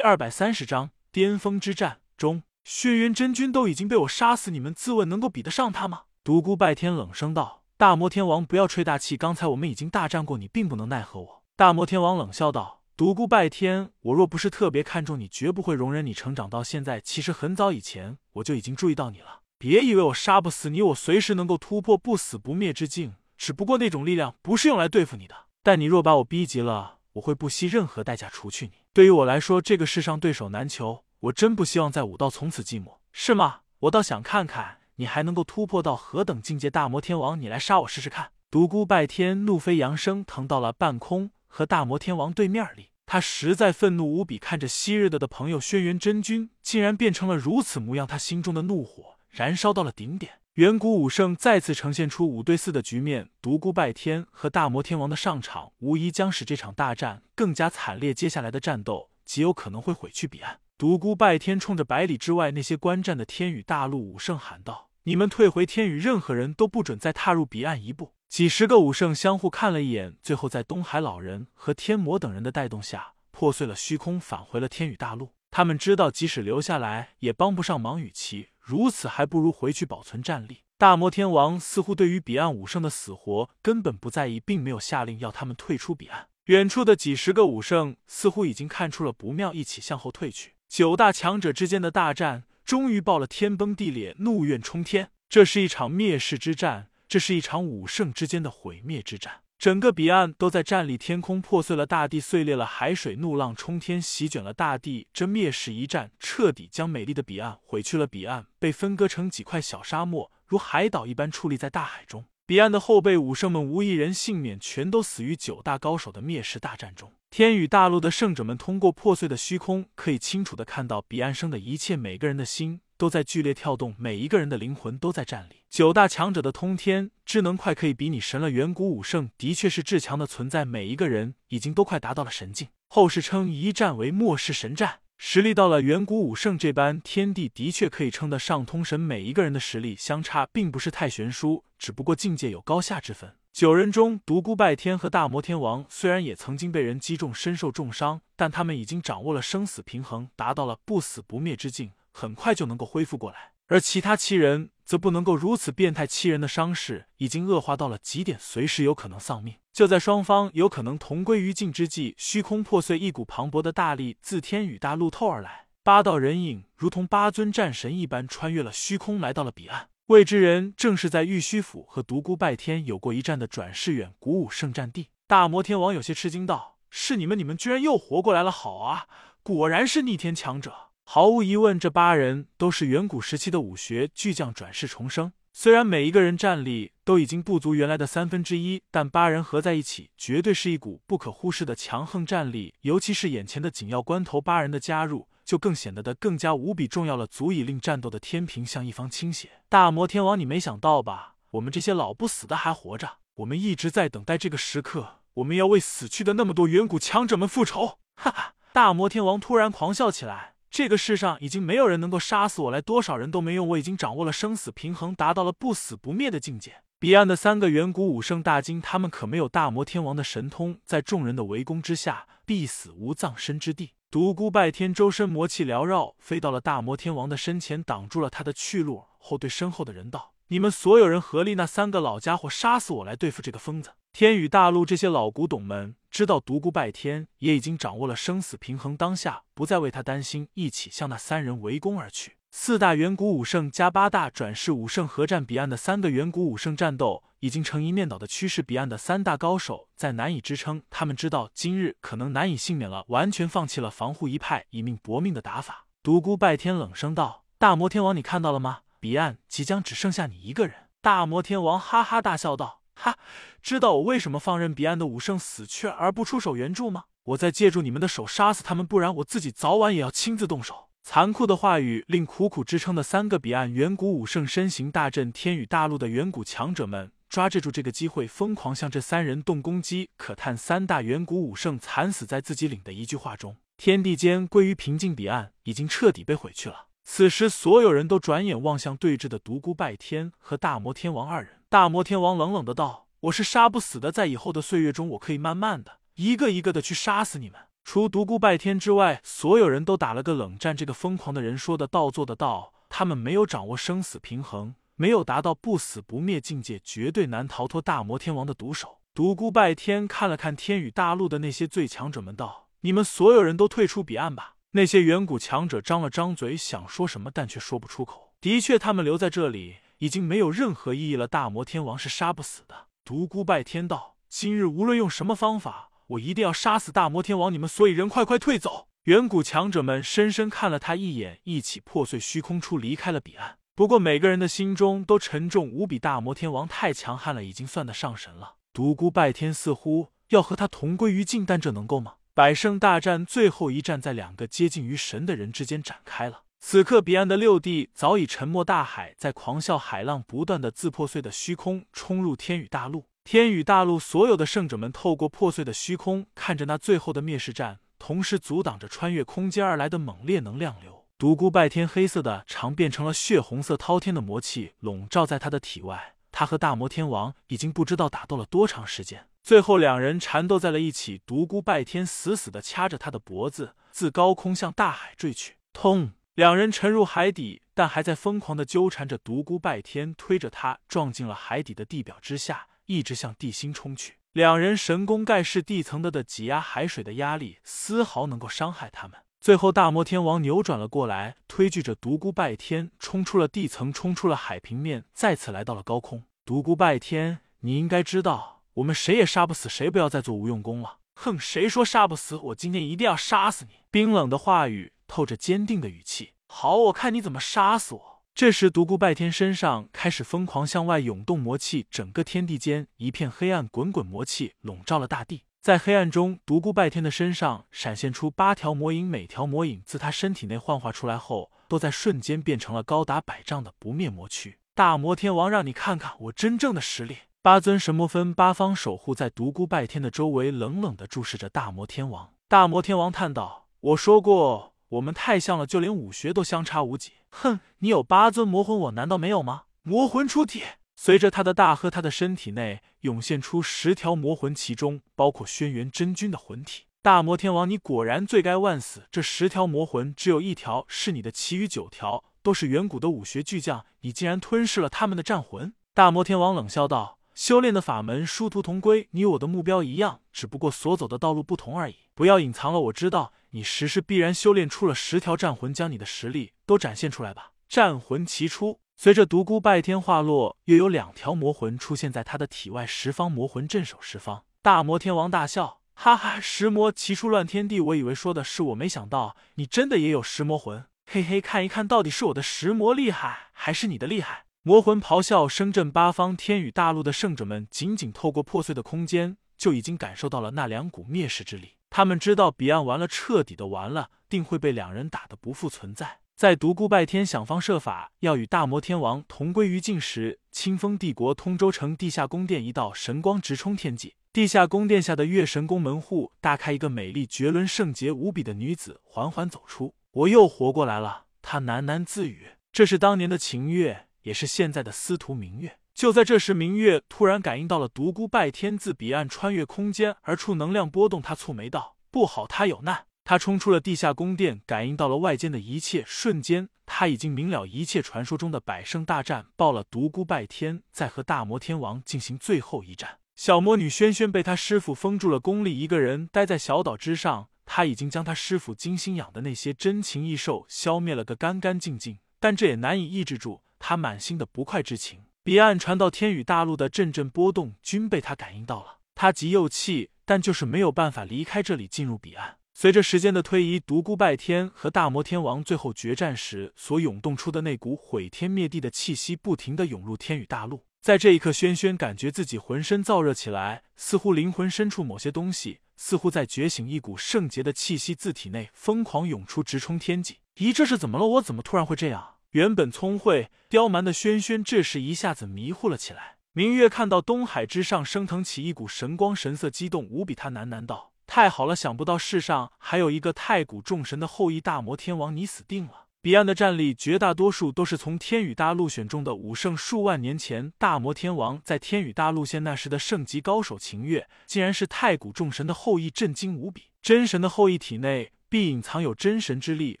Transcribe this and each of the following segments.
二百三十章巅峰之战中，轩辕真君都已经被我杀死，你们自问能够比得上他吗？独孤拜天冷声道：“大魔天王，不要吹大气，刚才我们已经大战过，你并不能奈何我。”大魔天王冷笑道：“独孤拜天，我若不是特别看重你，绝不会容忍你成长到现在。其实很早以前我就已经注意到你了。别以为我杀不死你，我随时能够突破不死不灭之境，只不过那种力量不是用来对付你的。但你若把我逼急了，我会不惜任何代价除去你。”对于我来说，这个世上对手难求，我真不希望在武道从此寂寞，是吗？我倒想看看你还能够突破到何等境界。大魔天王，你来杀我试试看！独孤拜天怒飞扬升腾到了半空，和大魔天王对面立。他实在愤怒无比，看着昔日的的朋友轩辕真君竟然变成了如此模样，他心中的怒火燃烧到了顶点。远古武圣再次呈现出五对四的局面，独孤拜天和大魔天王的上场，无疑将使这场大战更加惨烈。接下来的战斗极有可能会毁去彼岸。独孤拜天冲着百里之外那些观战的天宇大陆武圣喊道：“你们退回天宇，任何人都不准再踏入彼岸一步。”几十个武圣相互看了一眼，最后在东海老人和天魔等人的带动下，破碎了虚空，返回了天宇大陆。他们知道，即使留下来，也帮不上忙。与其如此，还不如回去保存战力。大魔天王似乎对于彼岸武圣的死活根本不在意，并没有下令要他们退出彼岸。远处的几十个武圣似乎已经看出了不妙，一起向后退去。九大强者之间的大战终于爆了天崩地裂，怒怨冲天。这是一场灭世之战，这是一场武圣之间的毁灭之战。整个彼岸都在战栗，天空破碎了，大地碎裂了，海水怒浪冲天，席卷了大地。这灭世一战彻底将美丽的彼岸毁去了，彼岸被分割成几块小沙漠，如海岛一般矗立在大海中。彼岸的后辈武圣们无一人幸免，全都死于九大高手的灭世大战中。天宇大陆的圣者们通过破碎的虚空，可以清楚的看到彼岸生的一切，每个人的心。都在剧烈跳动，每一个人的灵魂都在站立。九大强者的通天智能快可以比拟神了。远古武圣的确是至强的存在，每一个人已经都快达到了神境。后世称一战为末世神战，实力到了远古武圣这般，天地的确可以称得上通神。每一个人的实力相差并不是太悬殊，只不过境界有高下之分。九人中，独孤拜天和大魔天王虽然也曾经被人击中，身受重伤，但他们已经掌握了生死平衡，达到了不死不灭之境。很快就能够恢复过来，而其他七人则不能够如此变态。七人的伤势已经恶化到了极点，随时有可能丧命。就在双方有可能同归于尽之际，虚空破碎，一股磅礴的大力自天宇大陆透而来，八道人影如同八尊战神一般穿越了虚空，来到了彼岸。未知人正是在玉虚府和独孤拜天有过一战的转世远古武圣战地。大魔天王有些吃惊道：“是你们？你们居然又活过来了！好啊，果然是逆天强者。”毫无疑问，这八人都是远古时期的武学巨匠转世重生。虽然每一个人战力都已经不足原来的三分之一，但八人合在一起，绝对是一股不可忽视的强横战力。尤其是眼前的紧要关头，八人的加入就更显得的更加无比重要了，足以令战斗的天平向一方倾斜。大魔天王，你没想到吧？我们这些老不死的还活着，我们一直在等待这个时刻，我们要为死去的那么多远古强者们复仇！哈哈！大魔天王突然狂笑起来。这个世上已经没有人能够杀死我来，多少人都没用。我已经掌握了生死平衡，达到了不死不灭的境界。彼岸的三个远古武圣大惊，他们可没有大魔天王的神通，在众人的围攻之下，必死无葬身之地。独孤拜天周身魔气缭绕，飞到了大魔天王的身前，挡住了他的去路，后对身后的人道：“你们所有人合力，那三个老家伙杀死我来对付这个疯子。”天宇大陆这些老古董们知道独孤拜天也已经掌握了生死平衡，当下不再为他担心，一起向那三人围攻而去。四大远古武圣加八大转世武圣合战彼岸的三个远古武圣战斗已经成一面倒的趋势，彼岸的三大高手在难以支撑，他们知道今日可能难以幸免了，完全放弃了防护一派以命搏命的打法。独孤拜天冷声道：“大魔天王，你看到了吗？彼岸即将只剩下你一个人。”大魔天王哈哈大笑道。哈，知道我为什么放任彼岸的武圣死去而不出手援助吗？我在借助你们的手杀死他们，不然我自己早晚也要亲自动手。残酷的话语令苦苦支撑的三个彼岸远古武圣身形大震，天宇大陆的远古强者们抓着住这个机会，疯狂向这三人动攻击。可叹三大远古武圣惨死在自己领的一句话中，天地间归于平静，彼岸已经彻底被毁去了。此时，所有人都转眼望向对峙的独孤拜天和大魔天王二人。大魔天王冷冷的道：“我是杀不死的，在以后的岁月中，我可以慢慢的、一个一个的去杀死你们。除独孤拜天之外，所有人都打了个冷战。这个疯狂的人说的道做的道，他们没有掌握生死平衡，没有达到不死不灭境界，绝对难逃脱大魔天王的毒手。独孤拜天看了看天宇大陆的那些最强者们，道：“你们所有人都退出彼岸吧。”那些远古强者张了张嘴，想说什么，但却说不出口。的确，他们留在这里已经没有任何意义了。大魔天王是杀不死的。独孤拜天道：“今日无论用什么方法，我一定要杀死大魔天王！你们所以人快快退走！”远古强者们深深看了他一眼，一起破碎虚空出，离开了彼岸。不过，每个人的心中都沉重无比。大魔天王太强悍了，已经算得上神了。独孤拜天似乎要和他同归于尽，但这能够吗？百圣大战最后一战在两个接近于神的人之间展开了。此刻，彼岸的六帝早已沉没大海，在狂笑，海浪不断的自破碎的虚空冲入天宇大陆。天宇大陆所有的圣者们透过破碎的虚空，看着那最后的灭世战，同时阻挡着穿越空间而来的猛烈能量流。独孤拜天黑色的长变成了血红色滔天的魔气笼罩在他的体外。他和大魔天王已经不知道打斗了多长时间，最后两人缠斗在了一起。独孤拜天死死的掐着他的脖子，自高空向大海坠去。痛！两人沉入海底，但还在疯狂的纠缠着。独孤拜天推着他撞进了海底的地表之下，一直向地心冲去。两人神功盖世，地层的的挤压海水的压力丝毫能够伤害他们。最后，大魔天王扭转了过来，推举着独孤拜天冲出了地层，冲出了海平面，再次来到了高空。独孤拜天，你应该知道，我们谁也杀不死谁，不要再做无用功了。哼，谁说杀不死？我今天一定要杀死你！冰冷的话语透着坚定的语气。好，我看你怎么杀死我。这时，独孤拜天身上开始疯狂向外涌动魔气，整个天地间一片黑暗，滚滚魔气笼罩了大地。在黑暗中，独孤拜天的身上闪现出八条魔影，每条魔影自他身体内幻化出来后，都在瞬间变成了高达百丈的不灭魔躯。大魔天王，让你看看我真正的实力！八尊神魔分八方守护在独孤拜天的周围，冷冷的注视着大魔天王。大魔天王叹道：“我说过，我们太像了，就连武学都相差无几。哼，你有八尊魔魂，我难道没有吗？魔魂出体。”随着他的大喝，他的身体内涌现出十条魔魂，其中包括轩辕真君的魂体。大魔天王，你果然罪该万死！这十条魔魂只有一条是你的，其余九条都是远古的武学巨匠，你竟然吞噬了他们的战魂！大魔天王冷笑道：“修炼的法门殊途同归，你我的目标一样，只不过所走的道路不同而已。不要隐藏了，我知道你实是必然修炼出了十条战魂，将你的实力都展现出来吧！”战魂齐出。随着独孤拜天化落，又有两条魔魂出现在他的体外，十方魔魂镇守十方。大魔天王大笑，哈哈，十魔齐出乱天地，我以为说的是我，没想到你真的也有十魔魂，嘿嘿，看一看到底是我的十魔厉害，还是你的厉害？魔魂咆哮声震八方，天宇大陆的圣者们仅仅透过破碎的空间，就已经感受到了那两股灭世之力。他们知道彼岸完了，彻底的完了，定会被两人打得不复存在。在独孤拜天想方设法要与大魔天王同归于尽时，清风帝国通州城地下宫殿一道神光直冲天际，地下宫殿下的月神宫门户大开，一个美丽绝伦、圣洁无比的女子缓缓走出。我又活过来了，她喃喃自语：“这是当年的秦月，也是现在的司徒明月。”就在这时，明月突然感应到了独孤拜天自彼岸穿越空间而出能量波动，他蹙眉道：“不好，他有难。”他冲出了地下宫殿，感应到了外间的一切。瞬间，他已经明了一切。传说中的百圣大战报了，独孤拜天在和大魔天王进行最后一战。小魔女轩轩被他师傅封住了功力，一个人待在小岛之上。他已经将他师傅精心养的那些珍禽异兽消灭了个干干净净，但这也难以抑制住他满心的不快之情。彼岸传到天宇大陆的阵阵波动均被他感应到了。他急又气，但就是没有办法离开这里，进入彼岸。随着时间的推移，独孤拜天和大魔天王最后决战时所涌动出的那股毁天灭地的气息，不停的涌入天宇大陆。在这一刻，轩轩感觉自己浑身燥热起来，似乎灵魂深处某些东西似乎在觉醒，一股圣洁的气息自体内疯狂涌出，直冲天际。咦，这是怎么了？我怎么突然会这样？原本聪慧刁蛮的轩轩，这时一下子迷糊了起来。明月看到东海之上升腾起一股神光，神色激动无比，他喃喃道。太好了，想不到世上还有一个太古众神的后裔大魔天王，你死定了！彼岸的战力绝大多数都是从天宇大陆选中的武圣，数万年前大魔天王在天宇大陆线那时的圣级高手秦月，竟然是太古众神的后裔，震惊无比。真神的后裔体内必隐藏有真神之力，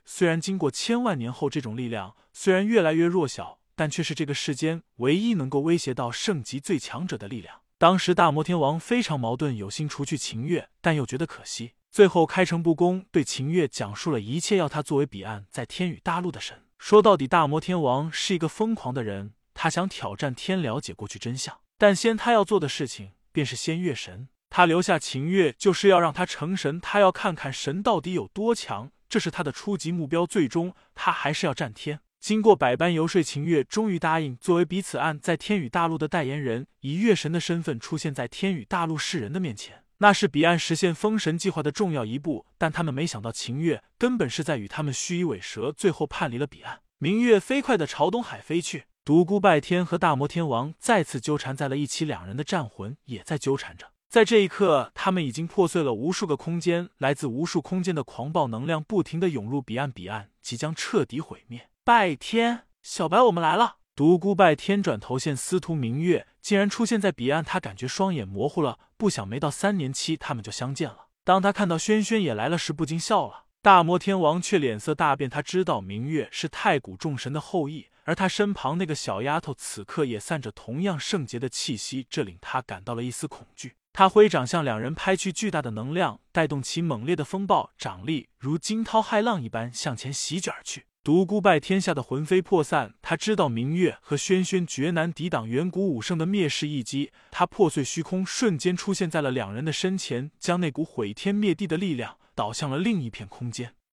虽然经过千万年后，这种力量虽然越来越弱小，但却是这个世间唯一能够威胁到圣级最强者的力量。当时大摩天王非常矛盾，有心除去秦月，但又觉得可惜。最后开诚布公对秦月讲述了一切，要他作为彼岸在天宇大陆的神。说到底，大摩天王是一个疯狂的人，他想挑战天，了解过去真相。但先他要做的事情便是先月神。他留下秦月，就是要让他成神。他要看看神到底有多强，这是他的初级目标。最终，他还是要战天。经过百般游说，秦月终于答应作为彼此案在天宇大陆的代言人，以月神的身份出现在天宇大陆世人的面前。那是彼岸实现封神计划的重要一步，但他们没想到秦月根本是在与他们虚与委蛇，最后叛离了彼岸。明月飞快的朝东海飞去，独孤拜天和大魔天王再次纠缠在了一起，两人的战魂也在纠缠着。在这一刻，他们已经破碎了无数个空间，来自无数空间的狂暴能量不停的涌入彼岸，彼岸即将彻底毁灭。拜天，小白，我们来了。独孤拜天转头见司徒明月竟然出现在彼岸，他感觉双眼模糊了。不想没到三年期，他们就相见了。当他看到轩轩也来了时，不禁笑了。大魔天王却脸色大变，他知道明月是太古众神的后裔，而他身旁那个小丫头此刻也散着同样圣洁的气息，这令他感到了一丝恐惧。他挥掌向两人拍去，巨大的能量带动其猛烈的风暴，掌力如惊涛骇浪一般向前席卷而去。独孤败天下的魂飞魄散，他知道明月和轩轩绝难抵挡远古武圣的灭世一击。他破碎虚空，瞬间出现在了两人的身前，将那股毁天灭地的力量导向了另一片空间。